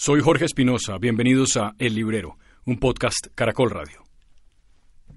Soy Jorge Espinosa, bienvenidos a El Librero, un podcast Caracol Radio.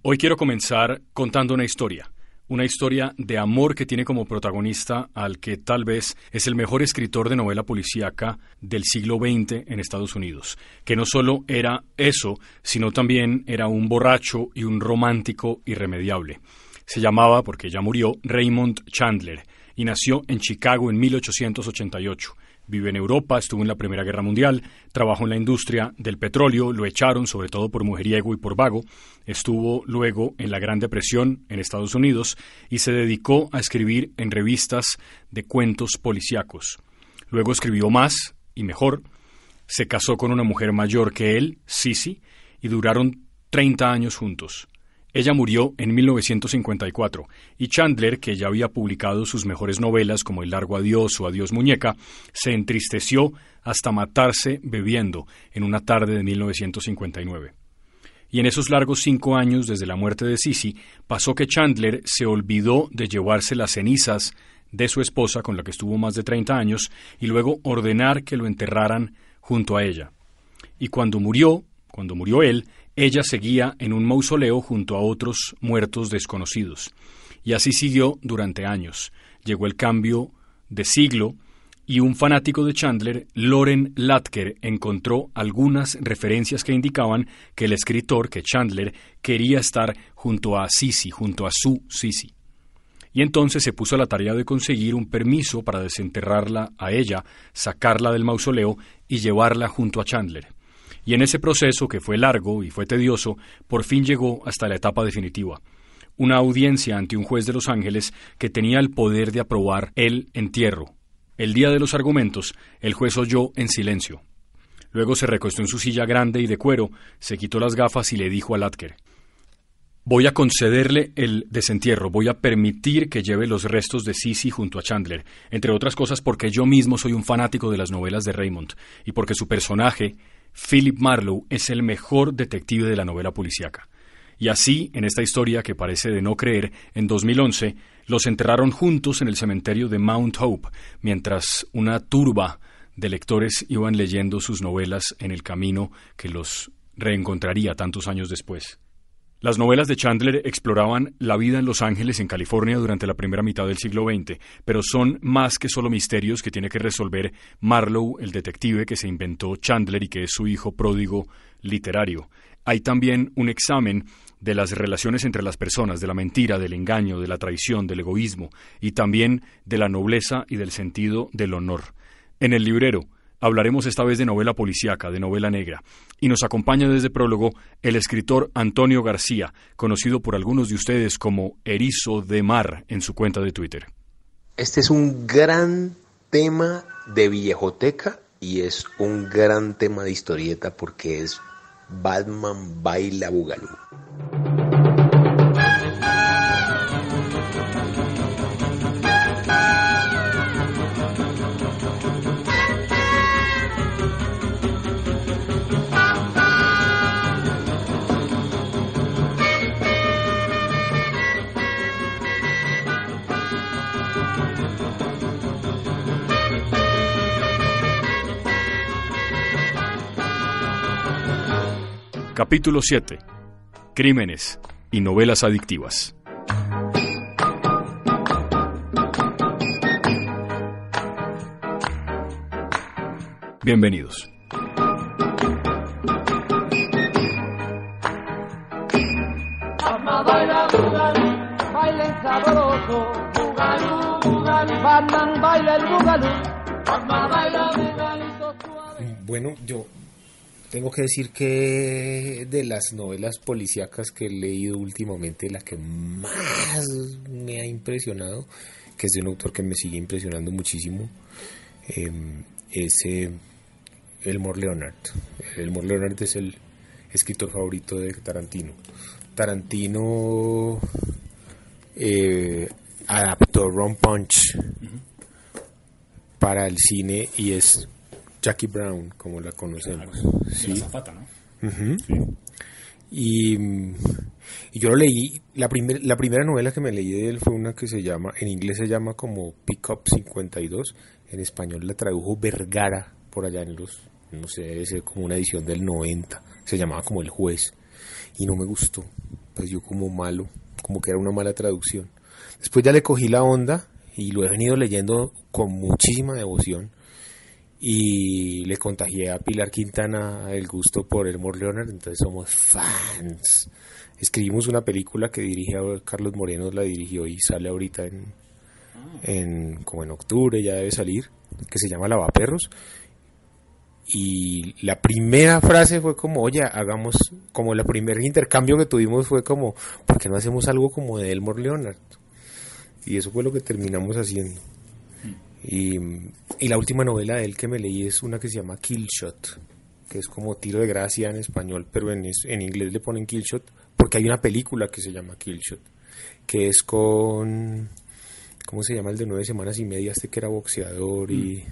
Hoy quiero comenzar contando una historia, una historia de amor que tiene como protagonista al que tal vez es el mejor escritor de novela policíaca del siglo XX en Estados Unidos, que no solo era eso, sino también era un borracho y un romántico irremediable. Se llamaba, porque ya murió, Raymond Chandler, y nació en Chicago en 1888. Vive en Europa, estuvo en la Primera Guerra Mundial, trabajó en la industria del petróleo, lo echaron sobre todo por mujeriego y por vago, estuvo luego en la Gran Depresión en Estados Unidos y se dedicó a escribir en revistas de cuentos policíacos. Luego escribió más y mejor, se casó con una mujer mayor que él, Sisi, y duraron 30 años juntos. Ella murió en 1954 y Chandler, que ya había publicado sus mejores novelas como El largo adiós o Adiós muñeca, se entristeció hasta matarse bebiendo en una tarde de 1959. Y en esos largos cinco años desde la muerte de Sisi, pasó que Chandler se olvidó de llevarse las cenizas de su esposa, con la que estuvo más de 30 años, y luego ordenar que lo enterraran junto a ella. Y cuando murió, cuando murió él, ella seguía en un mausoleo junto a otros muertos desconocidos. Y así siguió durante años. Llegó el cambio de siglo y un fanático de Chandler, Loren Latker, encontró algunas referencias que indicaban que el escritor, que Chandler, quería estar junto a Sisi, junto a su Sisi. Y entonces se puso a la tarea de conseguir un permiso para desenterrarla a ella, sacarla del mausoleo y llevarla junto a Chandler y en ese proceso, que fue largo y fue tedioso, por fin llegó hasta la etapa definitiva. Una audiencia ante un juez de Los Ángeles que tenía el poder de aprobar el entierro. El día de los argumentos, el juez oyó en silencio. Luego se recostó en su silla grande y de cuero, se quitó las gafas y le dijo a Latker Voy a concederle el desentierro, voy a permitir que lleve los restos de Sisi junto a Chandler, entre otras cosas porque yo mismo soy un fanático de las novelas de Raymond y porque su personaje Philip Marlowe es el mejor detective de la novela policíaca. Y así, en esta historia que parece de no creer, en 2011 los enterraron juntos en el cementerio de Mount Hope, mientras una turba de lectores iban leyendo sus novelas en el camino que los reencontraría tantos años después. Las novelas de Chandler exploraban la vida en Los Ángeles, en California, durante la primera mitad del siglo XX, pero son más que solo misterios que tiene que resolver Marlowe, el detective que se inventó Chandler y que es su hijo pródigo literario. Hay también un examen de las relaciones entre las personas, de la mentira, del engaño, de la traición, del egoísmo, y también de la nobleza y del sentido del honor. En el librero, Hablaremos esta vez de novela policíaca, de novela negra, y nos acompaña desde prólogo el escritor Antonio García, conocido por algunos de ustedes como Erizo de Mar en su cuenta de Twitter. Este es un gran tema de viejoteca y es un gran tema de historieta porque es Batman baila Bugalú. Capítulo 7. Crímenes y novelas adictivas. Bienvenidos. Bueno, yo tengo que decir que de las novelas policíacas que he leído últimamente, la que más me ha impresionado, que es de un autor que me sigue impresionando muchísimo, em, es eh, Elmore Leonard. Elmore Leonard es el escritor favorito de Tarantino. Tarantino eh, adaptó Ron Punch para el cine y es Jackie Brown, como la conocemos. ¿sí? Zapata, ¿no? y, yo lo leí, la, la primera novela que me leí de él fue una que se llama, en inglés se llama como Pick Up 52, en español la tradujo Vergara por allá en los no sé, debe ser como una edición del 90, se llamaba como El Juez, y no me gustó, pues yo como malo, como que era una mala traducción. Después ya le cogí la onda y lo he venido leyendo con muchísima devoción y le contagié a Pilar Quintana el gusto por Elmore Leonard, entonces somos fans. Escribimos una película que dirige Carlos Moreno, la dirigió y sale ahorita en, en como en octubre, ya debe salir, que se llama Lavaperros. Y la primera frase fue como, oye, hagamos, como el primer intercambio que tuvimos fue como, ¿por qué no hacemos algo como de Elmore Leonard? Y eso fue lo que terminamos haciendo. Y, la última novela de él que me leí es una que se llama Killshot, que es como tiro de gracia en español, pero en, en inglés le ponen Killshot, porque hay una película que se llama Killshot, que es con... ¿Cómo se llama el de nueve semanas y media? Este que era boxeador y...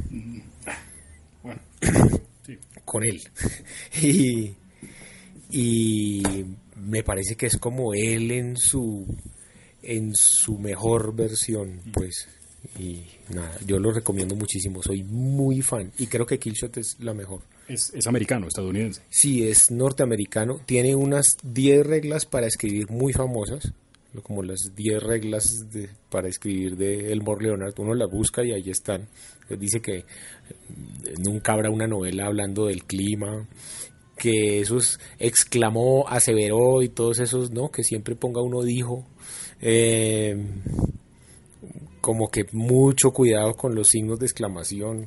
Bueno, con él. y, y me parece que es como él en su en su mejor versión, pues. Y nada, yo lo recomiendo muchísimo, soy muy fan y creo que Killshot es la mejor. Es, es americano, estadounidense. Sí, es norteamericano, tiene unas 10 reglas para escribir muy famosas, como las 10 reglas de, para escribir de Elmore Leonard, uno las busca y ahí están. Dice que eh, nunca habrá una novela hablando del clima, que esos exclamó, aseveró y todos esos, ¿no? Que siempre ponga uno dijo. Eh, como que mucho cuidado con los signos de exclamación.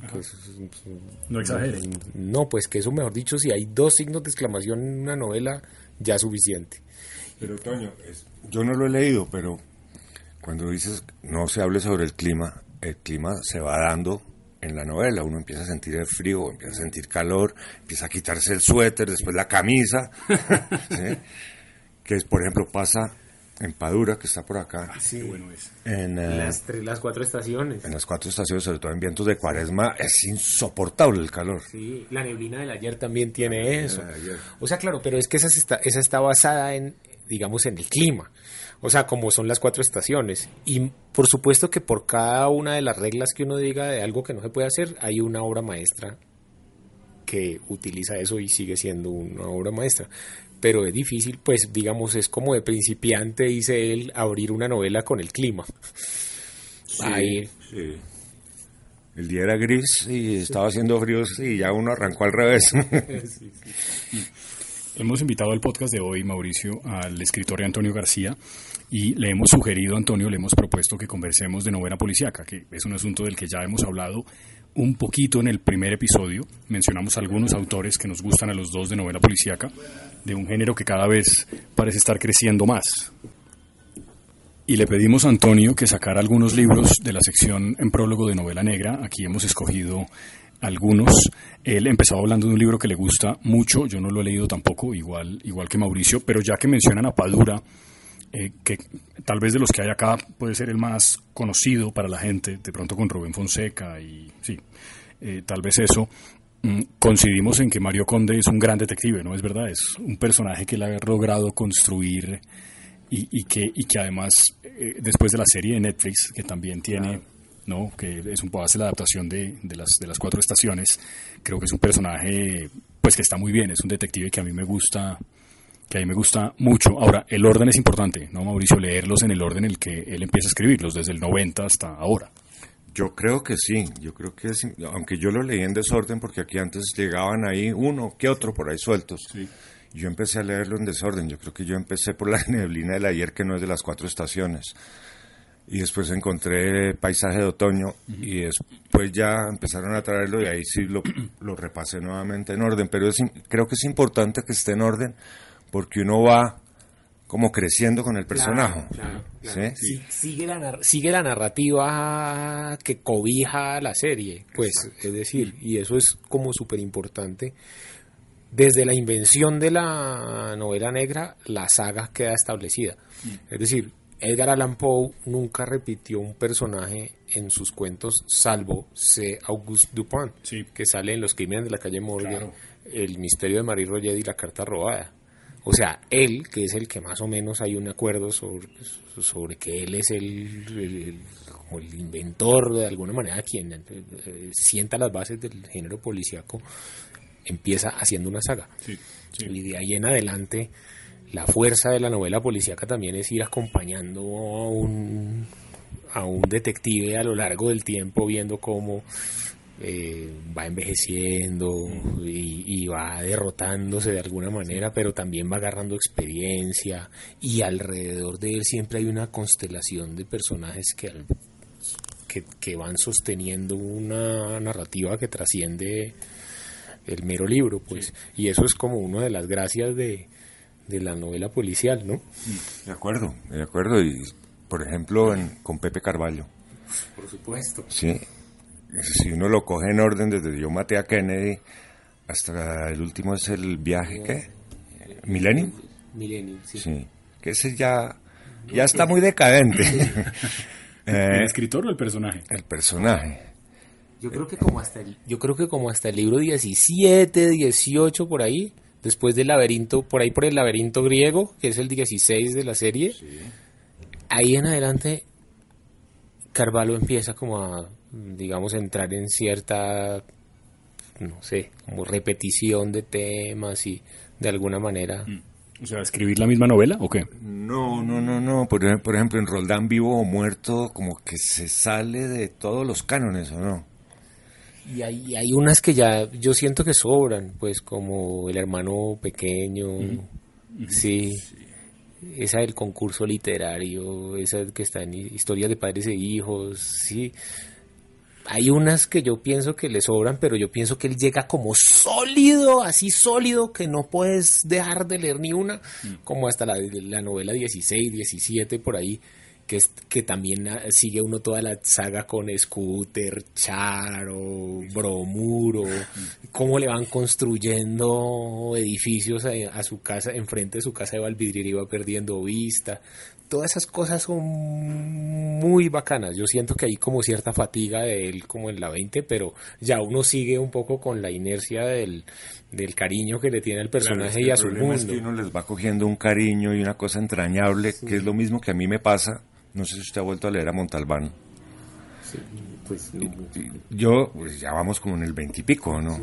no exagere. No, pues que eso, mejor dicho, si hay dos signos de exclamación en una novela, ya es suficiente. Pero, Toño, yo no lo he leído, pero cuando dices no se hable sobre el clima, el clima se va dando en la novela. Uno empieza a sentir el frío, empieza a sentir calor, empieza a quitarse el suéter, después la camisa. Que, por ejemplo, pasa en Padura, que está por acá. Ah, sí, bueno es. En eh, las, las, cuatro estaciones. En las cuatro estaciones, sobre todo en vientos de cuaresma, es insoportable el calor. Sí, la neblina del ayer también tiene eso. O sea, claro, pero es que esa está, esa está basada en, digamos, en el clima. O sea, como son las cuatro estaciones. Y por supuesto que por cada una de las reglas que uno diga de algo que no se puede hacer, hay una obra maestra que utiliza eso y sigue siendo una obra maestra pero es difícil, pues digamos, es como de principiante, dice él, abrir una novela con el clima. Sí, sí. El día era gris y estaba haciendo frío y ya uno arrancó al revés. Hemos invitado al podcast de hoy, Mauricio, al escritor Antonio García y le hemos sugerido, Antonio, le hemos propuesto que conversemos de novela policíaca, que es un asunto del que ya hemos hablado un poquito en el primer episodio. Mencionamos algunos autores que nos gustan a los dos de novela policíaca, de un género que cada vez parece estar creciendo más. Y le pedimos a Antonio que sacara algunos libros de la sección en prólogo de novela negra. Aquí hemos escogido algunos. Él empezó hablando de un libro que le gusta mucho, yo no lo he leído tampoco, igual, igual que Mauricio, pero ya que mencionan a Padura, eh, que tal vez de los que hay acá puede ser el más conocido para la gente, de pronto con Rubén Fonseca y sí, eh, tal vez eso. Mm, coincidimos en que Mario Conde es un gran detective, ¿no es verdad? Es un personaje que él ha logrado construir y, que, y que además, eh, después de la serie de Netflix, que también tiene, ¿no? que es un poco hace la adaptación de, de, las, de las cuatro estaciones, creo que es un personaje pues que está muy bien, es un detective que a mí me gusta que a mí me gusta mucho. Ahora, el orden es importante, ¿no, Mauricio? Leerlos en el orden en el que él empieza a escribirlos, desde el 90 hasta ahora. Yo creo que sí, yo creo que es, aunque yo lo leí en desorden porque aquí antes llegaban ahí uno que otro por ahí sueltos. Yo empecé a leerlo en desorden, yo creo que yo empecé por la neblina del ayer que no es de las cuatro estaciones. Y después encontré Paisaje de Otoño y después ya empezaron a traerlo y ahí sí lo, lo repasé nuevamente en orden. Pero creo que es importante que esté en orden porque uno va como creciendo con el personaje. sigue, la, sigue la narrativa que cobija la serie, pues, es decir, y eso es como súper importante. Desde la invención de la novela negra, la saga queda establecida. Es decir, Edgar Allan Poe nunca repitió un personaje en sus cuentos, salvo C. Auguste Dupin, que sale en Los Crímenes de la calle Morgan, El misterio de Marie Roget y La carta robada. O sea, él, que es el que más o menos hay un acuerdo sobre, sobre que él es el, el, inventor, de alguna manera, quien eh, sienta las bases del género policíaco, empieza haciendo una saga. Y de ahí en adelante, la fuerza de la novela policíaca también es ir acompañando a un, a un detective a lo largo del tiempo, viendo cómo eh, va envejeciendo y, va derrotándose de alguna manera, pero también va agarrando experiencia y alrededor de él siempre hay una constelación de personajes que, que, van sosteniendo una narrativa que trasciende el mero libro, pues, y eso es como una de las gracias de, de la novela policial, ¿no? De acuerdo, de acuerdo, y por ejemplo con Pepe Carballo. Por supuesto. Sí, si uno lo coge en orden desde yo maté a Kennedy hasta el último es el viaje, ¿qué? ¿Millennium? Millennium, sí. Sí, que ese ya, ya está muy decadente. ¿El eh, escritor o el personaje? El personaje. Yo creo que como hasta el, yo creo que como hasta el libro 17, 18 por ahí, después del laberinto, por ahí por el laberinto griego, que es el 16 de la serie, ahí en adelante Carvalho empieza como a digamos, entrar en cierta, no sé, como repetición de temas y de alguna manera... Mm. O sea, ¿escribir la misma novela o qué? No, no, no, no. Por, ejemplo, en Roldán Vivo o Muerto, como que se sale de todos los cánones, ¿o no? Y hay, hay unas que ya yo siento que sobran, pues como El hermano pequeño, sí. Esa del concurso literario, esa que está en historias de padres e hijos, sí hay unas que yo pienso que le sobran, pero yo pienso que él llega como sólido, así sólido, que no puedes dejar de leer ni una, mm. como hasta la, la novela 16, 17, por ahí, que, es, que también ah, sigue uno toda la saga con Scooter, Charo, Bromuro, mm. cómo le van construyendo edificios a, su casa, enfrente de su casa de Valvidrera iba perdiendo vista, todas esas cosas son muy bacanas. Yo siento que hay como cierta fatiga de él como en la 20, pero ya uno sigue un poco con la inercia del, cariño que le tiene al personaje y a su mundo. Es que uno les va cogiendo un cariño y una cosa entrañable, que es lo mismo que a mí me pasa. No sé si usted ha vuelto a leer a Montalbán. Sí, pues Yo, pues ya vamos como en el veintipico, ¿no?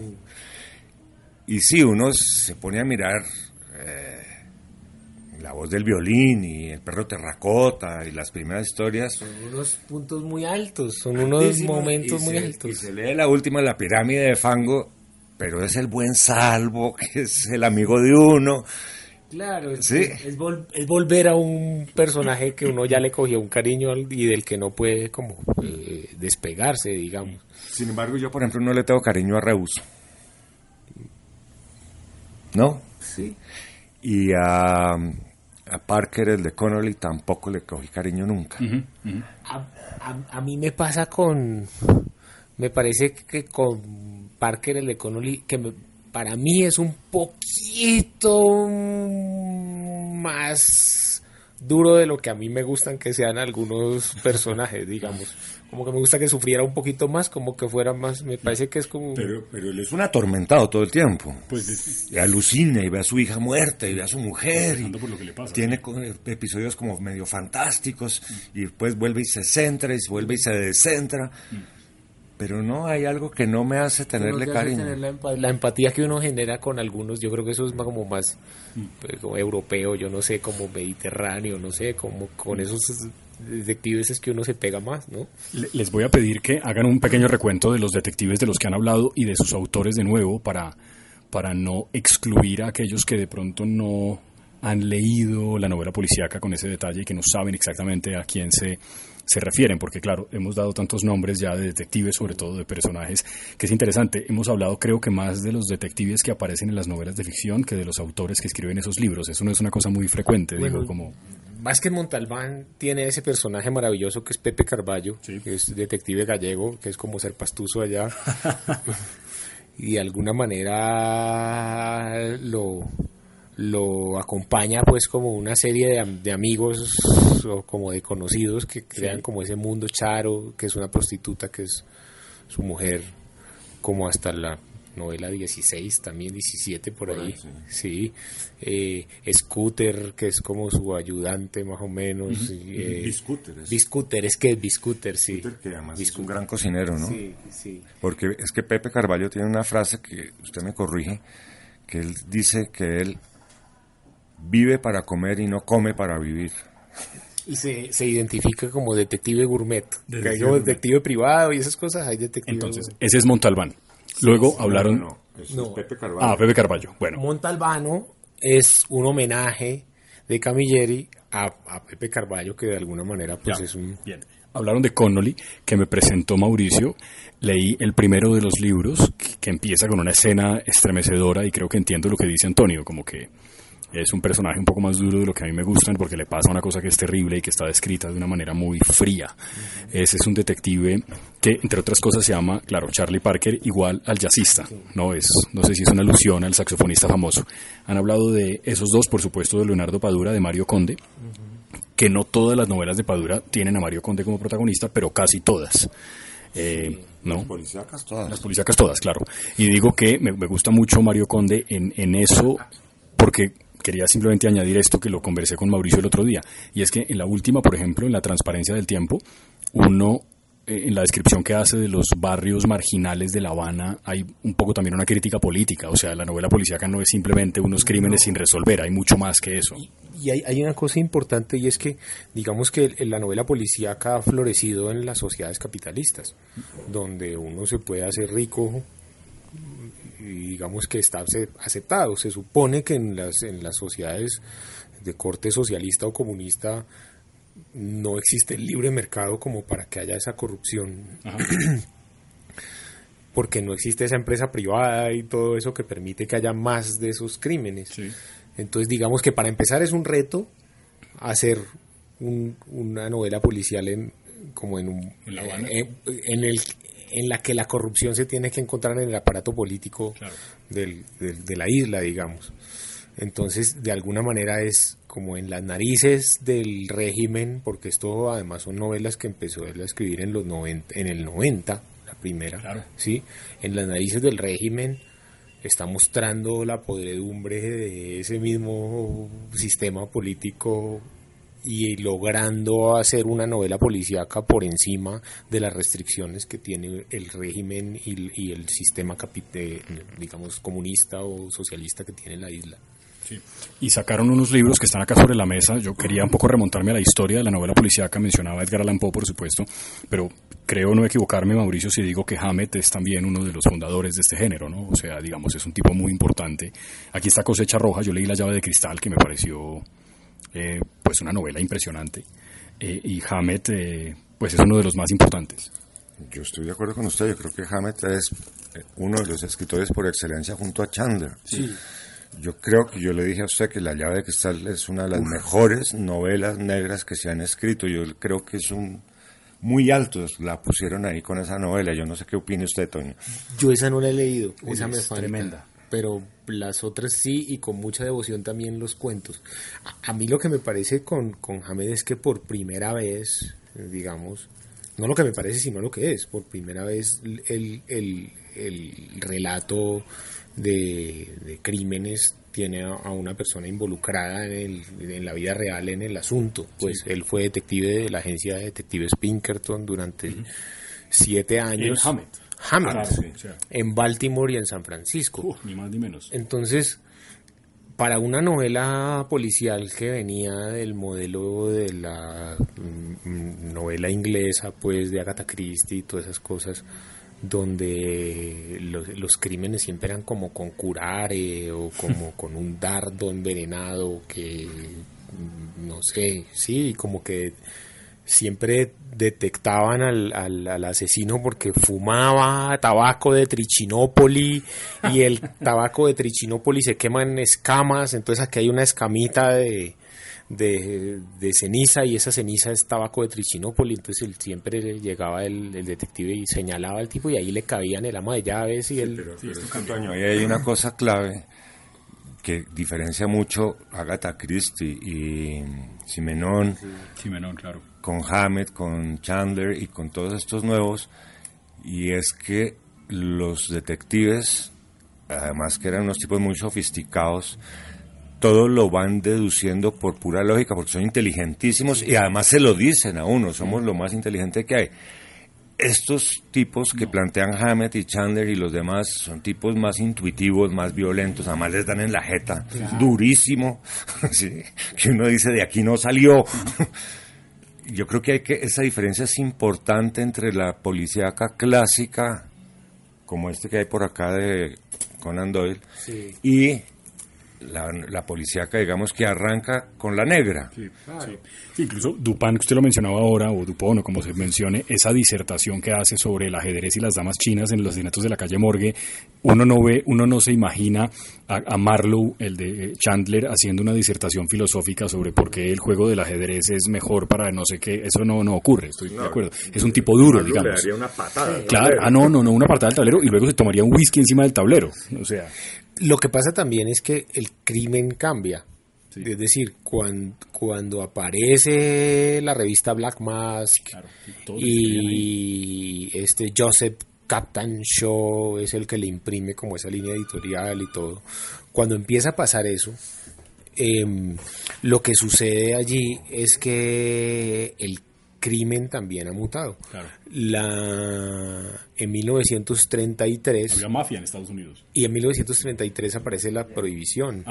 Y sí, uno se pone a mirar eh, la voz del violín y el perro terracota y las primeras historias. Son unos puntos muy altos, son unos momentos muy altos. Y se lee la última, la pirámide de fango, pero es el buen salvo, que es el amigo de uno. Claro, es, es, volver a un personaje que uno ya le cogió un cariño y del que no puede como eh, despegarse, digamos. Sin embargo, yo por ejemplo no le tengo cariño a Reus. ¿No? Sí. Y a a Parker, el de Connolly, tampoco le cogí cariño nunca. A, mí me pasa con, me parece que con Parker, el de Connolly, que para mí es un poquito más duro de lo que a mí me gustan que sean algunos personajes, digamos como que me gusta que sufriera un poquito más, como que fuera más, me parece que es como... Pero, pero él es un atormentado todo el tiempo. Pues y alucina y ve a su hija muerta y ve a su mujer. Y por lo que le pasa, tiene episodios como medio fantásticos y después vuelve y se centra y vuelve y se descentra. Mm. Pero no, hay algo que no me hace tenerle cariño. la, empatía que uno genera con algunos, yo creo que eso es como más mm. pues, europeo, yo no sé, como mediterráneo, no sé, como con esos detectives es que uno se pega más, ¿no? Les voy a pedir que hagan un pequeño recuento de los detectives de los que han hablado y de sus autores de nuevo para, para no excluir a aquellos que de pronto no han leído la novela policíaca con ese detalle y que no saben exactamente a quién se, se refieren, porque claro, hemos dado tantos nombres ya de detectives, sobre todo de personajes, que es interesante. Hemos hablado creo que más de los detectives que aparecen en las novelas de ficción que de los autores que escriben esos libros. Eso no es una cosa muy frecuente, digo, como... Vázquez Montalbán tiene ese personaje maravilloso que es Pepe Carballo, que es detective gallego, que es como ser pastuso allá. y de alguna manera lo, lo acompaña pues como una serie de, amigos o como de conocidos que crean como ese mundo charo, que es una prostituta, que es su mujer, como hasta la novela 16, también 17 por ahí, sí. Eh, Scooter, que es como su ayudante más o menos. Uh Biscooter. Es. Biscooter, es que es Biscooter, sí. que además es un gran cocinero, ¿no? Sí, sí. Porque es que Pepe Carballo tiene una frase que usted me corrige, que él dice que él vive para comer y no come para vivir y se, se identifica como detective gourmet. Detective, detective privado y esas cosas, hay detective. Entonces, ese es Montalbán. Luego hablaron. No, no, Pepe Carvalho. Ah, Pepe Carballo. Bueno. Montalbano es un homenaje de Camilleri a, a Pepe Carballo, que de alguna manera pues es un. Bien. Hablaron de Connolly, que me presentó Mauricio. Leí el primero de los libros, que empieza con una escena estremecedora y creo que entiendo lo que dice Antonio, como que es un personaje un poco más duro de lo que a mí me gustan porque le pasa una cosa que es terrible y que está descrita de una manera muy fría. Ese es un detective que, entre otras cosas, se llama, claro, Charlie Parker igual al jazzista. No, es, no sé si es una alusión al saxofonista famoso. Han hablado de esos dos, por supuesto, de Leonardo Padura, de Mario Conde. que no todas las novelas de Padura tienen a Mario Conde como protagonista, pero casi todas. Eh, ¿no? Las policíacas todas. Las policíacas todas, claro. Y digo que me, me gusta mucho Mario Conde en, en eso porque quería simplemente añadir esto que lo conversé con Mauricio el otro día, y es que en la última, por ejemplo, en la transparencia del tiempo, uno eh, en la descripción que hace de los barrios marginales de La Habana hay un poco también una crítica política, o sea, la novela policíaca no es simplemente unos crímenes sin resolver, hay mucho más que eso. Y, hay, hay, una cosa importante y es que, digamos que la novela policíaca ha florecido en las sociedades capitalistas, donde uno se puede hacer rico digamos que está aceptado. Se supone que en las, en las sociedades de corte socialista o comunista no existe el libre mercado como para que haya esa corrupción. Porque no existe esa empresa privada y todo eso que permite que haya más de esos crímenes. Entonces, digamos que para empezar es un reto hacer una novela policial en como en un en, en, el en la que la corrupción se tiene que encontrar en el aparato político del, de la isla, digamos. Entonces, de alguna manera es como en las narices del régimen, porque esto además son novelas que empezó a escribir en los 90, en el 90, la primera, ¿sí? En las narices del régimen está mostrando la podredumbre de ese mismo sistema político y logrando hacer una novela policíaca por encima de las restricciones que tiene el régimen y, el sistema digamos comunista o socialista que tiene la isla. Y sacaron unos libros que están acá sobre la mesa. Yo quería un poco remontarme a la historia de la novela policíaca. Mencionaba Edgar Allan Poe, por supuesto, pero creo no equivocarme, Mauricio, si digo que Hammett es también uno de los fundadores de este género, ¿no? O sea, digamos, es un tipo muy importante. Aquí está Cosecha Roja. Yo leí La llave de cristal, que me pareció eh, pues una novela impresionante. Eh, y Hammett, eh, pues es uno de los más importantes. Yo estoy de acuerdo con usted, yo creo que Hammett es uno de los escritores por excelencia junto a Chandler. Sí. Yo creo que yo le dije a usted que La llave de cristal es una de las mejores novelas negras que se han escrito. Yo creo que es un muy alto, la pusieron ahí con esa novela. Yo no sé qué opine usted, Toño. Yo esa no la he leído, esa me es tremenda pero las otras sí y con mucha devoción también los cuentos. A, mí lo que me parece con, con Hamed es que por primera vez, digamos, no lo que me parece, sino lo que es, por primera vez el, el, el relato de, crímenes tiene a, una persona involucrada en, el, en la vida real en el asunto. Pues él fue detective de la agencia de detectives Pinkerton durante siete años. Hammett, en Baltimore y en San Francisco. ni más ni menos. Entonces, para una novela policial que venía del modelo de la mm, novela inglesa, pues de Agatha Christie y todas esas cosas, donde los, crímenes siempre eran como con curare o como con un dardo envenenado que, mm, no sé, sí, como que siempre detectaban al, al, asesino porque fumaba tabaco de Trichinópoli y el tabaco de Trichinópoli se quema en escamas, entonces aquí hay una escamita de, de, ceniza y esa ceniza es tabaco de Trichinópoli, entonces él, siempre llegaba el, detective y señalaba al tipo y ahí le cabían el ama de llaves y el... ahí hay una cosa clave que diferencia mucho Agatha Christie y Simenón. Simenón, claro con Hammett, con Chandler y con todos estos nuevos, y es que los detectives además que eran unos tipos muy sofisticados, todo lo van deduciendo por pura lógica, porque son inteligentísimos y además se lo dicen a uno, somos lo más inteligente que hay. Estos tipos que plantean Hammett y Chandler y los demás son tipos más intuitivos, más violentos, además les dan en la jeta, durísimo, que uno dice de aquí no salió. Yo creo que, hay que esa diferencia es importante entre la policíaca clásica, como este que hay por acá de Conan Doyle, y la, la policíaca, digamos, que arranca con la negra. Sí, incluso Dupin, que usted lo mencionaba ahora, o Dupont, o como se mencione, esa disertación que hace sobre el ajedrez y las damas chinas en los asesinatos de la calle Morgue, uno no ve, uno no se imagina a, Marlowe, el de Chandler, haciendo una disertación filosófica sobre por qué el juego del ajedrez es mejor para no sé qué, eso no, no ocurre, estoy de acuerdo. Es un tipo duro, digamos. Le daría una patada. Claro, ah, no, no, no, una patada del tablero y luego se tomaría un whisky encima del tablero. O sea. Lo que pasa también es que el crimen cambia. Es decir, cuando, cuando aparece la revista Black Mask y este Joseph Captain Show es el que le imprime como esa línea editorial y todo, cuando empieza a pasar eso, em, lo que sucede allí es que el crimen también ha mutado. La, en 1933... Había mafia en Estados Unidos. Y en 1933 aparece la prohibición.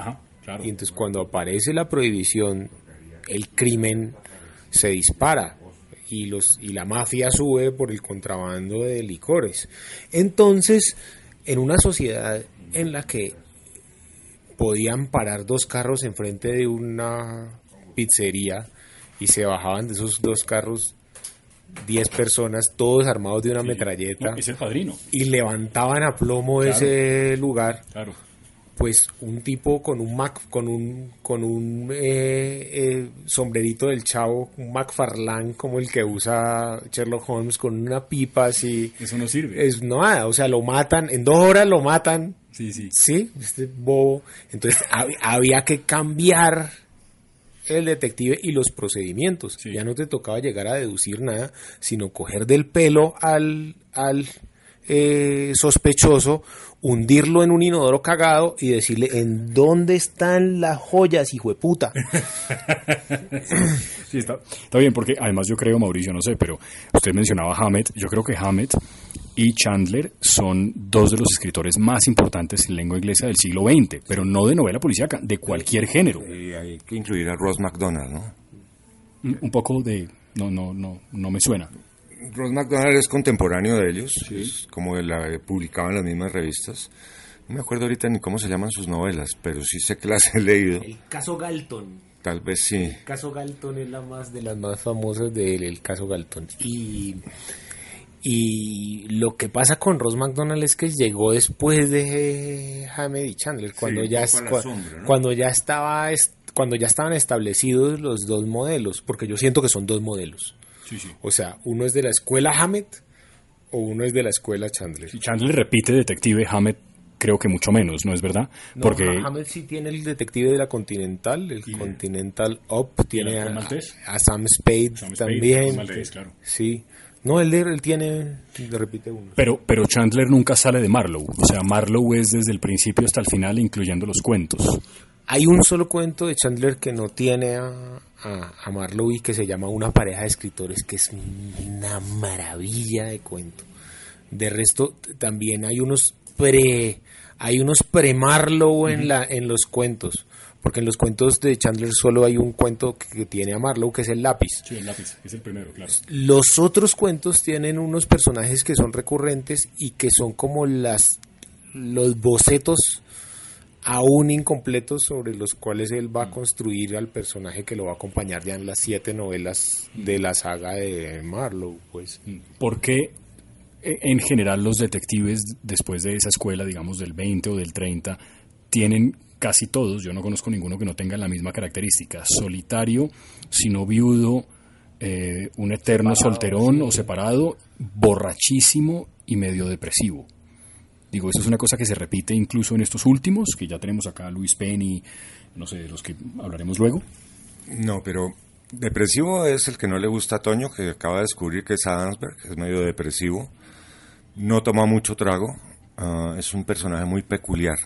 Y entonces cuando aparece la prohibición, el crimen se dispara y, los, y la mafia sube por el contrabando de licores. Entonces, en una sociedad en la que podían parar dos carros enfrente de una pizzería, y se bajaban de esos dos carros 10 personas, todos armados de una metralleta. es el padrino. Y levantaban a plomo ese lugar. Claro. Pues un tipo con un Mac, con un, con un eh, eh, sombrerito del chavo, un McFarlane como el que usa Sherlock Holmes, con una pipa así. Eso no sirve. Es nada, o sea, lo matan, en dos horas lo matan. Sí, sí. Sí, este bobo. Entonces había que cambiar el detective y los procedimientos. Ya no te tocaba llegar a deducir nada, sino coger del pelo al, al eh, sospechoso, hundirlo en un inodoro cagado y decirle en dónde están las joyas, hijo de puta. sí, está, está bien, porque además yo creo, Mauricio, no sé, pero usted mencionaba a Hammett, yo creo que Hammett y Chandler son dos de los escritores más importantes en lengua inglesa del siglo XX, pero no de novela policíaca, de cualquier género. Y hay que incluir a Ross MacDonald, ¿no? Un poco de... No, no, no, no me suena. Ross MacDonald es contemporáneo de ellos, como de la, publicaba en las mismas revistas. No me acuerdo ahorita ni cómo se llaman sus novelas, pero sí sé que las he leído. El caso Galton. Tal vez sí. El caso Galton es la más de las más famosas de él, el caso Galton. Y y lo que pasa con Ross McDonald es que llegó después de Hamed y Chandler, cuando ya cuando ya estaba cuando ya estaban establecidos los dos modelos, porque yo siento que son dos modelos. O sea, uno es de la escuela Hammett o uno es de la escuela Chandler. Chandler repite detective, Hammett creo que mucho menos, ¿no es verdad? No, porque Hammett sí tiene el detective de la Continental, el Continental Up, tiene a, Sam Spade, también. Sí. No, él, él tiene, repite uno. Pero, pero Chandler nunca sale de Marlowe. O sea, Marlowe es desde el principio hasta el final, incluyendo los cuentos. Hay un solo cuento de Chandler que no tiene a, a, Marlowe y que se llama Una pareja de escritores, que es una maravilla de cuento. De resto, también hay unos pre, hay unos pre-Marlowe en, la, en los cuentos porque en los cuentos de Chandler solo hay un cuento que, tiene a Marlowe, que es el lápiz. Sí, el lápiz, es el primero, claro. Los otros cuentos tienen unos personajes que son recurrentes y que son como las los bocetos aún incompletos sobre los cuales él va a construir al personaje que lo va a acompañar ya en las siete novelas de la saga de Marlowe, pues. ¿Por qué eh, en general los detectives después de esa escuela, digamos del 20 o del 30, tienen casi todos, yo no conozco ninguno que no tenga la misma característica, solitario, sino viudo, eh, un eterno solterón o separado, borrachísimo y medio depresivo. Digo, eso es una cosa que se repite incluso en estos últimos, que ya tenemos acá a Luis Penny, no sé, de los que hablaremos luego. No, pero depresivo es el que no le gusta a Toño, que acaba de descubrir que es Adamsberg, es medio depresivo. No toma mucho trago, ah, es un personaje muy peculiar.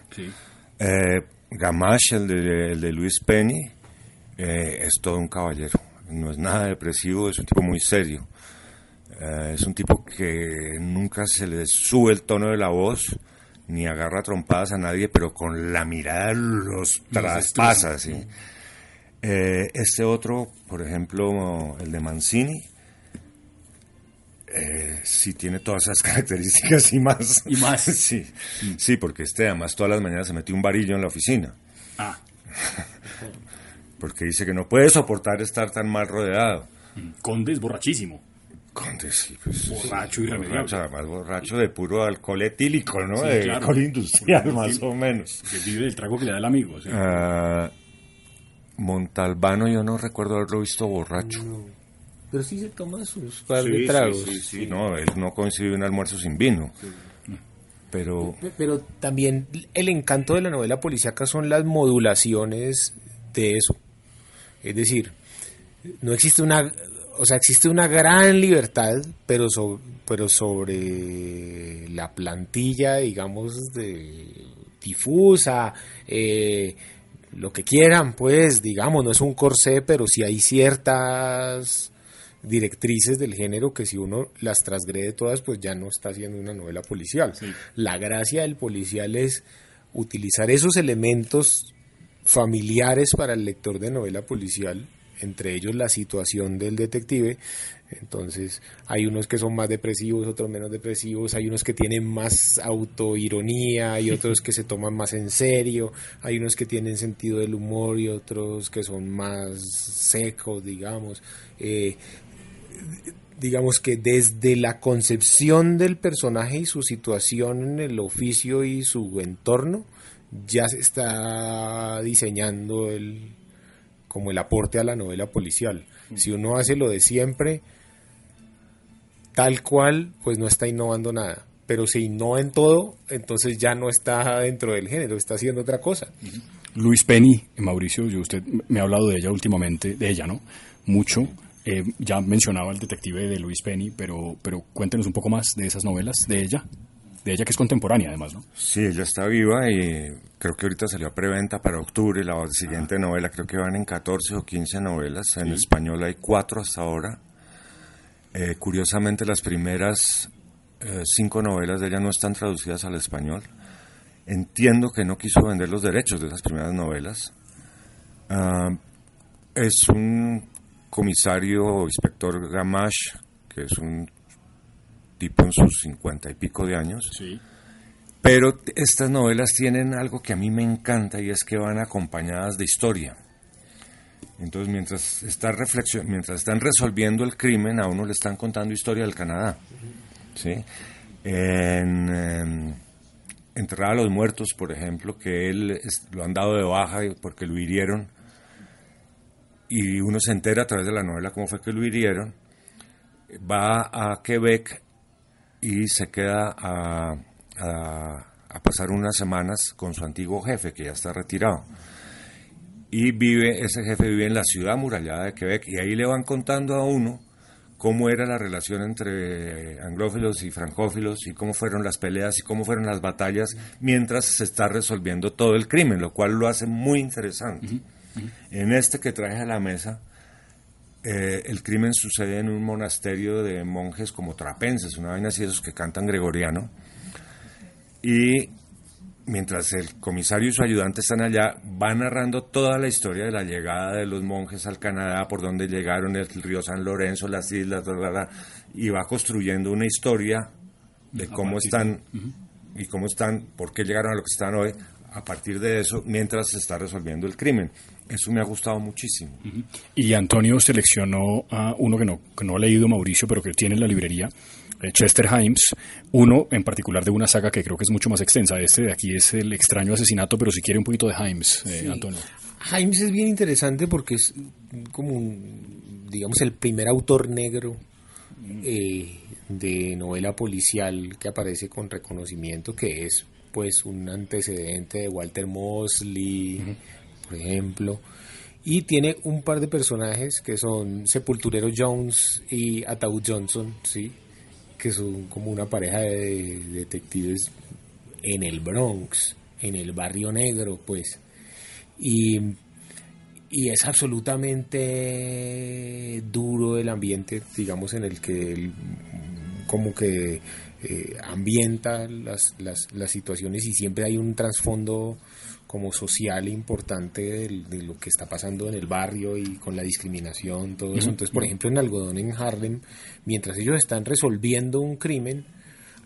Eh, Gamache, el de, el de Luis Penny, eh, es todo un caballero. No es nada depresivo, es un tipo muy serio. Eh, es un tipo que nunca se le sube el tono de la voz, ni agarra trompadas a nadie, pero con la mirada los traspasa. ¿sí? Eh, este otro, por ejemplo, el de Mancini, eh, sí tiene todas esas características y más. Y más. sí, sí, porque este además todas las mañanas se metió un varillo en la oficina. Ah. porque dice que no puede soportar estar tan mal rodeado. Conde es borrachísimo. Conde, sí, pues, Borracho y borracho, además borracho de puro alcohol etílico, ¿no? de alcohol industrial, más o menos. Que vive del trago que le da el amigo. ¿sí? Ah, Montalbano yo no recuerdo haberlo visto borracho. Pero sí se toma sus par Sí, de sí, tragos. sí, sí, no, él no coincide un almuerzo sin vino. Pero Pe- Pero también el encanto de la novela policíaca son las modulaciones de eso. Es decir, no existe una, o sea, existe una gran libertad, pero sobre, pero sobre la plantilla, digamos, de difusa, eh, lo que quieran, pues, digamos, no es un corsé, pero sí hay ciertas directrices del género que si uno las transgrede todas, pues ya no está haciendo una novela policial. La gracia del policial es utilizar esos elementos familiares para el lector de novela policial, entre ellos la situación del detective. Entonces, hay unos que son más depresivos, otros menos depresivos, hay unos que tienen más autoironía, hay otros que se toman más en serio, hay unos que tienen sentido del humor y otros que son más secos, digamos. Eh, digamos que desde la concepción del personaje y su situación en el oficio y su entorno, ya se está diseñando el como el aporte a la novela policial. Si uno hace lo de siempre, tal cual, pues no está innovando nada. Pero si innova en todo, entonces ya no está dentro del género, está haciendo otra cosa. Luis Penny, Mauricio, yo usted me ha hablado de ella últimamente, de ella, ¿no? Mucho. Eh, ya mencionaba el detective de Luis Penny, pero, pero cuéntenos un poco más de esas novelas, de ella, de ella que es contemporánea además, ¿no? sí, ella está viva y creo que ahorita salió a preventa para octubre la siguiente novela. Creo que van en 14 o 15 novelas. En español hay cuatro hasta ahora. Eh, curiosamente, las primeras eh, cinco novelas de ella no están traducidas al español. Entiendo que no quiso vender los derechos de esas primeras novelas. Ah, es un comisario, inspector Gamache, que es un tipo en sus cincuenta y pico de años. Sí. Pero estas novelas tienen algo que a mí me encanta y es que van acompañadas de historia. Entonces, mientras, está reflexión, mientras están resolviendo el crimen, a uno le están contando historia del Canadá. ¿sí? En, em, Enterrada a los Muertos, por ejemplo, que él es- lo han dado de baja porque lo hirieron, y uno se entera a través de la novela cómo fue que lo hirieron, va a Quebec y se queda a, a- a pasar unas semanas con su antiguo jefe, que ya está retirado. Y vive, ese jefe vive en la ciudad amurallada de Quebec, y ahí le van contando a uno cómo era la relación entre anglófilos y francófilos, y cómo fueron las peleas y cómo fueron las batallas, mientras se está resolviendo todo el crimen, lo cual lo hace muy interesante. En este que traje a la mesa, eh, el crimen sucede en un monasterio de monjes como trapenses, una vaina así, esos que cantan gregoriano. Y mientras el comisario y su ayudante están allá, va narrando toda la historia de la llegada de los monjes al Canadá, por dónde llegaron, el río San Lorenzo, las islas, bla, bla, bla, y va construyendo una historia de cómo están y cómo están, por qué llegaron a lo que están hoy, a partir de eso, mientras se está resolviendo el crimen. Eso me ha gustado muchísimo. Y Antonio seleccionó a uno que no, que no ha leído Mauricio, pero que tiene en la librería, eh, Chester Himes, uno en particular de una saga que creo que es mucho más extensa. Este de aquí es el extraño asesinato, pero si quiere un poquito de Himes, eh, Antonio. Himes es bien interesante porque es como, un, digamos, el primer autor negro eh, de novela policial que aparece con reconocimiento, que es pues un antecedente de Walter Mosley, ejemplo. Y tiene un par de personajes que son Sepulturero Jones y Ataúd Johnson, ¿sí? que son como una pareja de detectives en el Bronx, en el barrio negro, pues. Y, y es absolutamente duro el ambiente, digamos, en el que él como que eh, ambienta las, las situaciones y siempre hay un trasfondo como social importante de, lo que está pasando en el barrio y con la discriminación, todo eso. Entonces, por ejemplo, en Algodón, en Harlem, mientras ellos están resolviendo un crimen,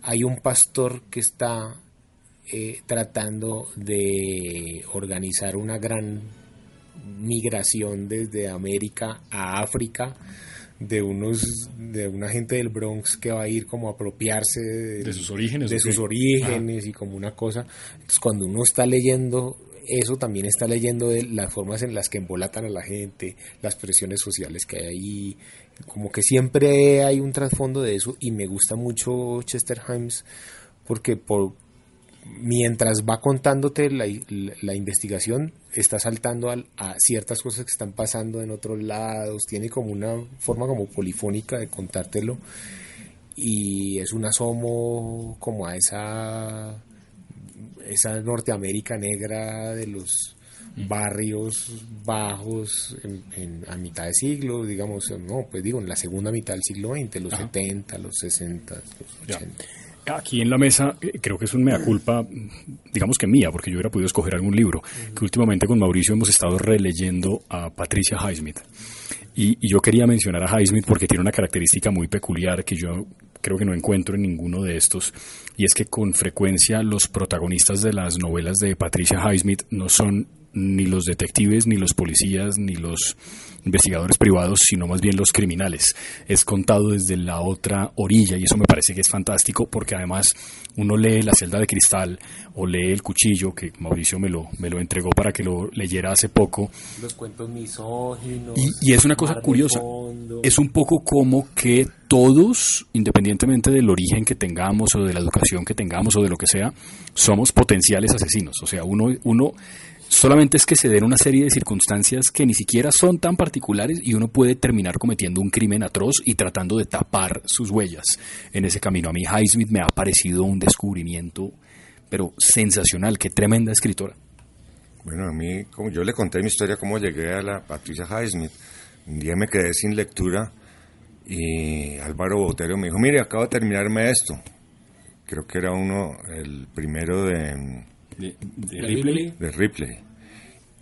hay un pastor que está eh, tratando de organizar una gran migración desde América a África de unos de una gente del Bronx que va a ir como a apropiarse de, sus orígenes de sus orígenes y como una cosa. Entonces cuando uno está leyendo eso también está leyendo de las formas en las que embolatan a la gente, las presiones sociales que hay ahí, como que siempre hay un trasfondo de eso y me gusta mucho Chester Himes porque por mientras va contándote la, la, investigación está saltando a, ciertas cosas que están pasando en otros lados, tiene como una forma como polifónica de contártelo y es un asomo como a esa esa Norteamérica negra de los barrios bajos en, a mitad de siglo, digamos, no, pues digo, en la segunda mitad del siglo XX, los 70, los 60, los 80. Aquí en la mesa eh, creo que es un mea culpa, digamos que mía, porque yo hubiera podido escoger algún libro, que últimamente con Mauricio hemos estado releyendo a Patricia Highsmith. Y, y, yo quería mencionar a Highsmith porque tiene una característica muy peculiar que yo creo que no encuentro en ninguno de estos, y es que con frecuencia los protagonistas de las novelas de Patricia Highsmith no son ni los detectives, ni los policías, ni los investigadores privados, sino más bien los criminales. Es contado desde la otra orilla y eso me parece que es fantástico porque además uno lee La celda de cristal o lee El cuchillo, que Mauricio me lo, me lo entregó para que lo leyera hace poco. Los cuentos misóginos. Y, y es una cosa curiosa. Es un poco como que todos, independientemente del origen que tengamos o de la educación que tengamos o de lo que sea, somos potenciales asesinos. O sea, uno, uno Solamente es que se den una serie de circunstancias que ni siquiera son tan particulares y uno puede terminar cometiendo un crimen atroz y tratando de tapar sus huellas en ese camino. A mí Highsmith me ha parecido un descubrimiento, pero sensacional, qué tremenda escritora. Bueno, a mí, como yo le conté mi historia, cómo llegué a la Patricia Highsmith. Un día me quedé sin lectura y Álvaro Botero me dijo, mire, acabo de terminarme esto. Creo que era uno, el primero de de, Ripley. De Ripley.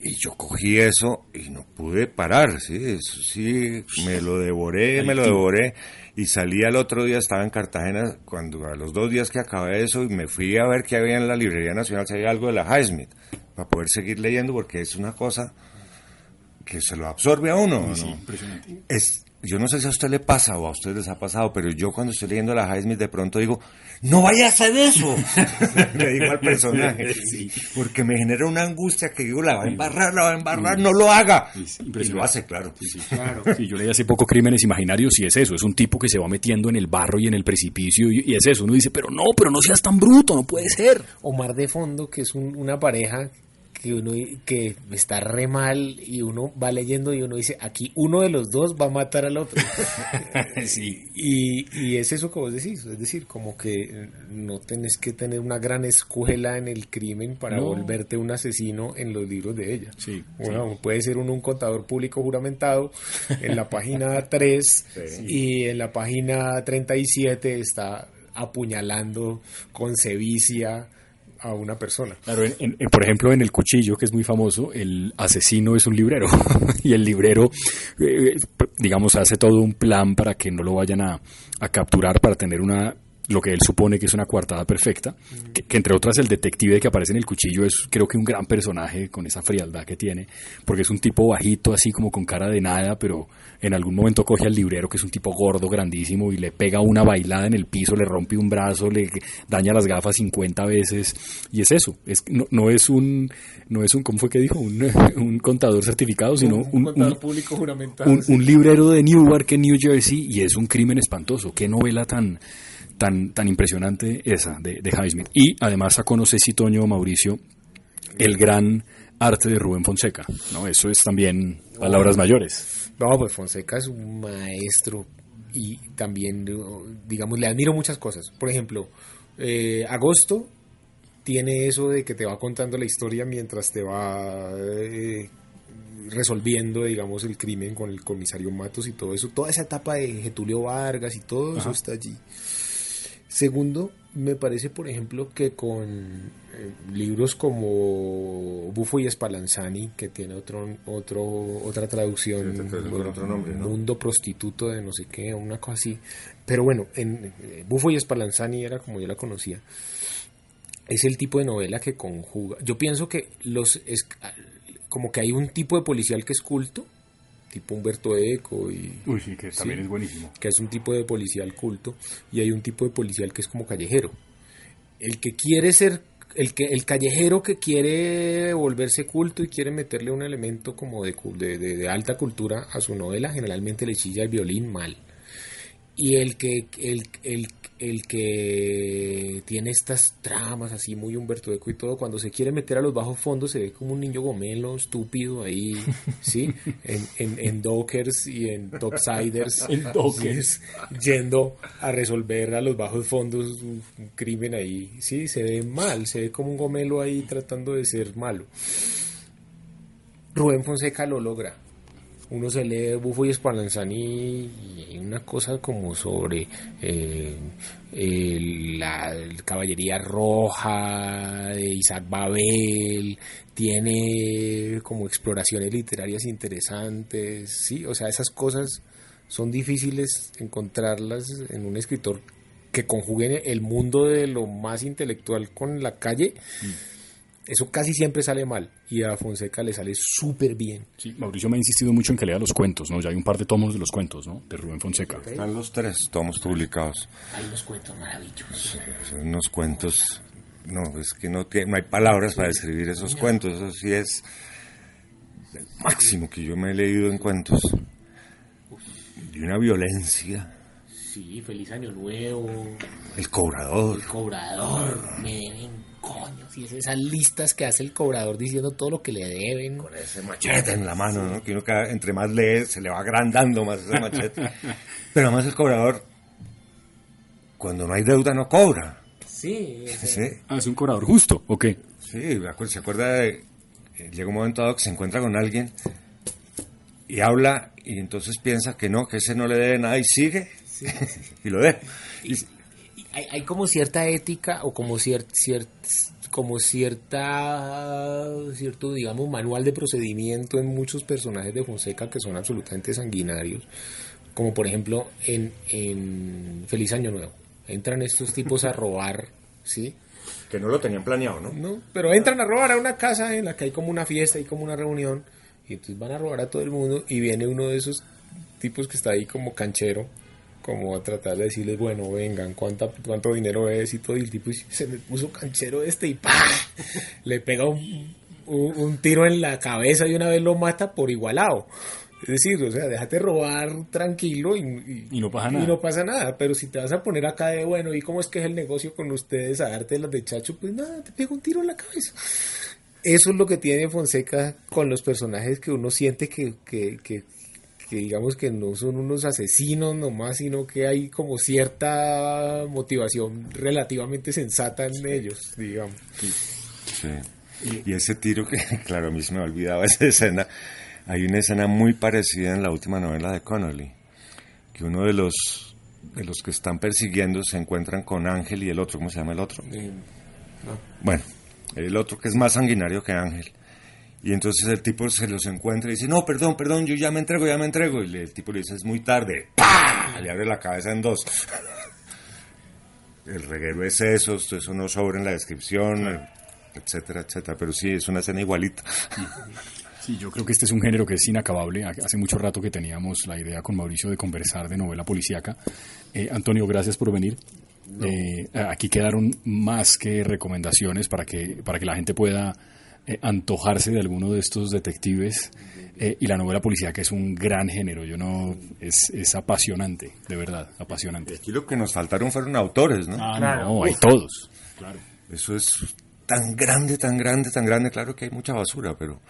Y yo cogí eso y no pude parar, sí, eso sí, me lo devoré, me lo devoré. Y salí al otro día, estaba en Cartagena, cuando a los dos días que acabé eso, y me fui a ver qué había en la Librería Nacional, si había algo de la Highsmith, para poder seguir leyendo, porque es una cosa que se lo absorbe a uno. Sí, impresionante. Es, yo no sé si a usted le pasa o a ustedes les ha pasado, pero yo cuando estoy leyendo la Highsmith de pronto digo, no vaya a hacer eso. Le digo al personaje. Porque me genera una angustia que digo, la va a embarrar, la va a embarrar, no lo haga. y lo hace, claro. claro. yo leí hace poco Crímenes Imaginarios y es eso, es un tipo que se va metiendo en el barro y en el precipicio y, es eso. Uno dice, pero no, pero no seas tan bruto, no puede ser. Omar de Fondo, que es una pareja que uno que está re mal y uno va leyendo y uno dice, aquí uno de los dos va a matar al otro. sí. y, y, es eso que vos decís, es decir, como que no tenés que tener una gran escuela en el crimen para volverte un asesino en los libros de ella. Sí, bueno, puede ser un, un, contador público juramentado en la página 3 y en la página 37 está apuñalando con sevicia a una persona. Claro, por ejemplo, en El Cuchillo, que es muy famoso, el asesino es un librero y el librero, eh, digamos, hace todo un plan para que no lo vayan a, a capturar, para tener una lo que él supone que es una coartada perfecta, que, entre otras el detective que aparece en el cuchillo es creo que un gran personaje con esa frialdad que tiene, porque es un tipo bajito así como con cara de nada, pero en algún momento coge al librero que es un tipo gordo, grandísimo y le pega una bailada en el piso, le rompe un brazo, le daña las gafas 50 veces y es eso, es, no, es un, no es un, ¿cómo fue que dijo? Un, contador certificado, sino un, un, público un librero de Newark en New Jersey y es un crimen espantoso, qué novela tan tan, tan impresionante esa de, de. Y además sacó, no sé si Toño Mauricio, el gran arte de Rubén Fonseca, ¿no? Eso es también palabras mayores. No, pues Fonseca es un maestro y también, digamos, le admiro muchas cosas. Por ejemplo, eh, Agosto tiene eso de que te va contando la historia mientras te va eh, resolviendo, digamos, el crimen con el comisario Matos y todo eso. Toda esa etapa de Getulio Vargas y todo eso está allí. Segundo, me parece, por ejemplo, que con eh, libros como Bufo y Spallanzani, que tiene otro, otro, otra traducción, Mundo Prostituto de no sé qué, una cosa así. Pero bueno, en eh, Bufo y Spallanzani era como yo la conocía. Es el tipo de novela que conjuga. Yo pienso que los como que hay un tipo de policial que es culto, tipo Humberto Eco y Uy, sí, que también es buenísimo. Que es un tipo de policial culto y hay un tipo de policial que es como callejero. El que quiere ser el que el callejero que quiere volverse culto y quiere meterle un elemento como de, de, de alta cultura a su novela, generalmente le chilla el violín mal. Y el que el, el, el que tiene estas tramas así muy Humberto Eco y todo, cuando se quiere meter a los bajos fondos se ve como un niño gomelo, estúpido ahí, ¿sí? En, en, en Dockers y en Topsiders. en Dockers. Yendo a resolver a los bajos fondos un crimen ahí, ¿sí? Se ve mal, se ve como un gomelo ahí tratando de ser malo. Rubén Fonseca lo logra uno se lee Bufo y Spallanzani y una cosa como sobre eh, la caballería roja de Isaac Babel, tiene como exploraciones literarias interesantes, sí, o sea, esas cosas son difíciles encontrarlas en un escritor que conjugue el mundo de lo más intelectual con la calle. Mm. Eso casi siempre sale mal y a Fonseca le sale súper bien. Sí, Mauricio me ha insistido mucho en que lea los cuentos, ¿no? Ya hay un par de tomos de los cuentos, ¿no? De Rubén Fonseca. Están los tres tomos publicados. Hay unos cuentos maravillosos. son unos cuentos, no, es que no, no hay palabras para describir esos cuentos, eso sí es el máximo que yo me he leído en cuentos. De una violencia. Sí, feliz año nuevo. El cobrador. El cobrador, me coño, si es esas listas que hace el cobrador diciendo todo lo que le deben. Con ese machete en la mano, ¿no? Que uno cada, entre más lee, se le va agrandando más ese machete. Pero además el cobrador, cuando no hay deuda, no cobra. Sí. ¿Sí? Ah, es un cobrador justo, ¿o qué? Sí, se acuerda de... Llega un momento dado que se encuentra con alguien y habla y entonces piensa que no, que ese no le debe nada y sigue y lo deja. Y, hay, hay, como cierta ética o como cier, como cierta cierto digamos manual de procedimiento en muchos personajes de Fonseca que son absolutamente sanguinarios. Como por ejemplo en, en Feliz Año Nuevo. Entran estos tipos a robar sí que no lo tenían planeado no no pero entran a robar a una casa en la que hay como una fiesta y como una reunión y entonces van a robar a todo el mundo y viene uno de esos tipos que está ahí como canchero como a tratar de decirles, bueno, vengan, ¿cuánta, cuánto dinero es y todo, y el tipo se me puso canchero este y ¡pah! le pega un, tiro en la cabeza y una vez lo mata por igualado. Es decir, o sea, déjate robar tranquilo y, no pasa nada. Y no pasa nada, pero si te vas a poner acá de, bueno, ¿y cómo es que es el negocio con ustedes a darte las de chacho? Pues nada, te pega un tiro en la cabeza. Eso es lo que tiene Fonseca con los personajes que uno siente que, que, que, que digamos que no son unos asesinos nomás, sino que hay como cierta motivación relativamente sensata en ellos, digamos. Sí. Y, ese tiro que, claro, a mí se me olvidaba esa escena, hay una escena muy parecida en la última novela de Connolly, que uno de los de los que están persiguiendo se encuentran con Ángel y el otro, ¿cómo se llama el otro? Eh, bueno, el otro que es más sanguinario que Ángel y entonces el tipo se los encuentra y dice, no, perdón, perdón, yo ya me entrego, ya me entrego. Y el tipo le dice, es muy tarde. ¡Pah! Le abre la cabeza en dos. el reguero es eso, eso no sobra en la descripción, etcétera, etcétera. Pero sí, es una escena igualita. Sí, yo creo que este es un género que es inacabable. Hace mucho rato que teníamos la idea con Mauricio de conversar de novela policíaca. Eh, Antonio, gracias por venir. Eh, aquí quedaron más que recomendaciones para que, para que la gente pueda eh, antojarse de alguno de estos detectives eh, y la novela policía que es un gran género. Yo no es, es apasionante de verdad apasionante. Aquí lo que nos faltaron fueron autores no ah, no. Hay todos. Claro. Eso es tan grande tan grande tan grande. Claro que hay mucha basura pero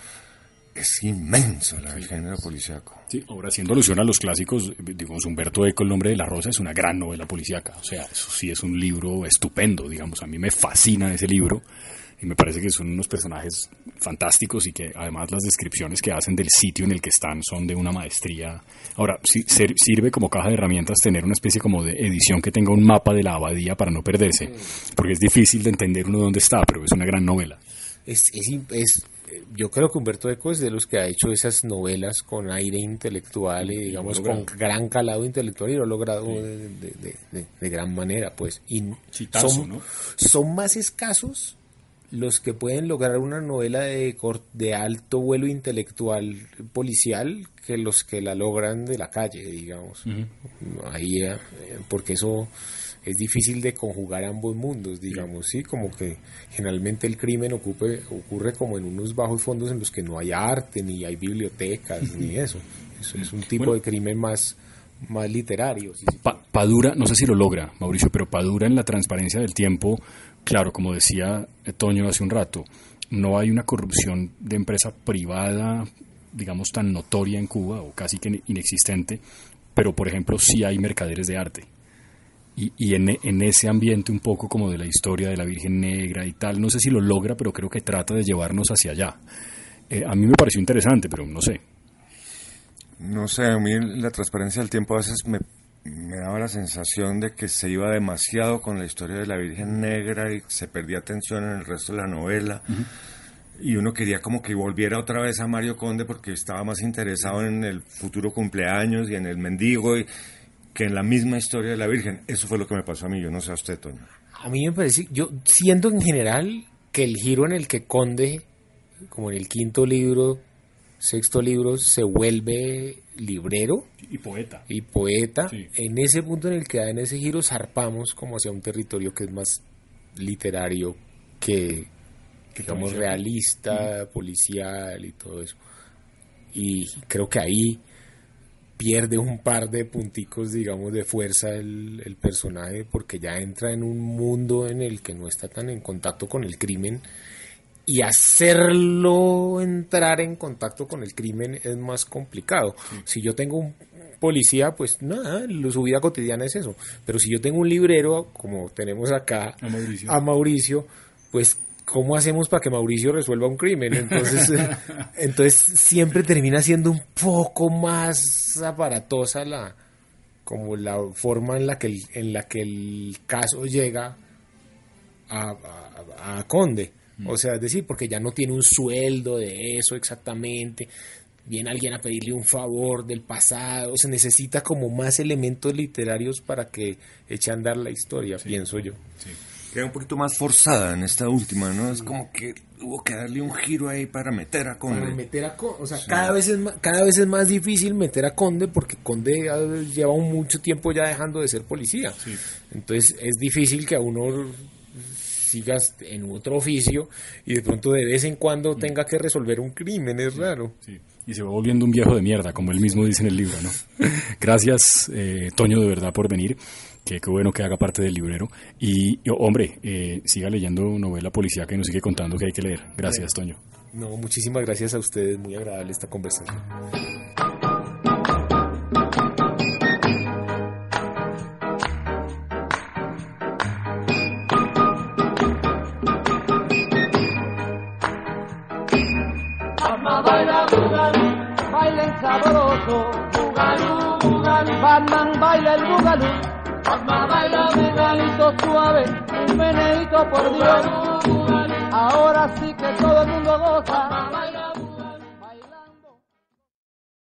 es inmenso el género policíaco. Sí, ahora haciendo alusión a los clásicos, digamos, Humberto Eco, El nombre de la rosa, es una gran novela policíaca. O sea, eso sí es un libro estupendo, digamos. A mí me fascina ese libro y me parece que son unos personajes fantásticos y que además las descripciones que hacen del sitio en el que están son de una maestría. Ahora, sí, sirve como caja de herramientas tener una especie como de edición que tenga un mapa de la abadía para no perderse, porque es difícil de entender uno dónde está, pero es una gran novela. Es, es, es yo creo que Humberto Eco es de los que ha hecho esas novelas con aire intelectual y digamos con gran calado intelectual y lo ha logrado de, gran manera pues. Y son, son más escasos los que pueden lograr una novela de, de alto vuelo intelectual policial que los que la logran de la calle digamos ahí eh, porque eso es difícil de conjugar ambos mundos, digamos, sí, como que generalmente el crimen ocupe, ocurre como en unos bajos fondos en los que no hay arte, ni hay bibliotecas, ni eso. eso. Es un tipo de crimen más, más literario. Padura, no sé si lo logra, Mauricio, pero Padura en la transparencia del tiempo, claro, como decía Toño hace un rato, no hay una corrupción de empresa privada, digamos, tan notoria en Cuba, o casi que inexistente, pero por ejemplo sí hay mercaderes de arte y, en, ese ambiente un poco como de la historia de la Virgen Negra y tal, no sé si lo logra, pero creo que trata de llevarnos hacia allá. Eh, a mí me pareció interesante, pero no sé. No sé, a mí la transparencia del tiempo a veces me, me daba la sensación de que se iba demasiado con la historia de la Virgen Negra y se perdía atención en el resto de la novela. Y uno quería como que volviera otra vez a Mario Conde porque estaba más interesado en el futuro cumpleaños y en el mendigo y, que en la misma historia de la Virgen. Eso fue lo que me pasó a mí, yo no sé a usted, Toño. A mí me parece, yo siento en general que el giro en el que Conde, como en el quinto libro, sexto libro, se vuelve librero. Y poeta. Y poeta. En ese punto en el que en ese giro zarpamos como hacia un territorio que es más literario que, digamos, realista, policial y todo eso. Y creo que ahí pierde un par de punticos, digamos, de fuerza el, personaje porque ya entra en un mundo en el que no está tan en contacto con el crimen y hacerlo entrar en contacto con el crimen es más complicado. Si yo tengo un policía, pues nada, su vida cotidiana es eso. Pero si yo tengo un librero, como tenemos acá a Mauricio pues ¿cómo hacemos para que Mauricio resuelva un crimen? Entonces, entonces siempre termina siendo un poco más aparatosa la como la forma en la que el, en la que el caso llega a, Conde. Mm. O sea, es decir, porque ya no tiene un sueldo de eso exactamente. Viene alguien a pedirle un favor del pasado. Se necesita como más elementos literarios para que eche a andar la historia, pienso yo. Sí queda un poquito más forzada en esta última, ¿no? Es como que hubo que darle un giro ahí para meter a Conde. Para meter a Conde, o sea, cada, vez es más, cada vez es más difícil meter a Conde porque Conde lleva mucho tiempo ya dejando de ser policía. Entonces es difícil que a uno sigas en otro oficio y de pronto de vez en cuando mm. tenga que resolver un crimen, es raro. Sí. Y se va volviendo un viejo de mierda, como él mismo dice en el libro, ¿no? Gracias, eh, Toño, de verdad, por venir que qué bueno que haga parte del librero. Y, hombre, eh, siga leyendo novela policía que nos sigue contando que hay que leer. Gracias, Toño. No, muchísimas gracias a ustedes. Muy agradable esta conversación. Sabroso, Batman baila el bugalú. Asma baila meneito suave, un meneito por Dios. Ahora sí que todo el mundo goza.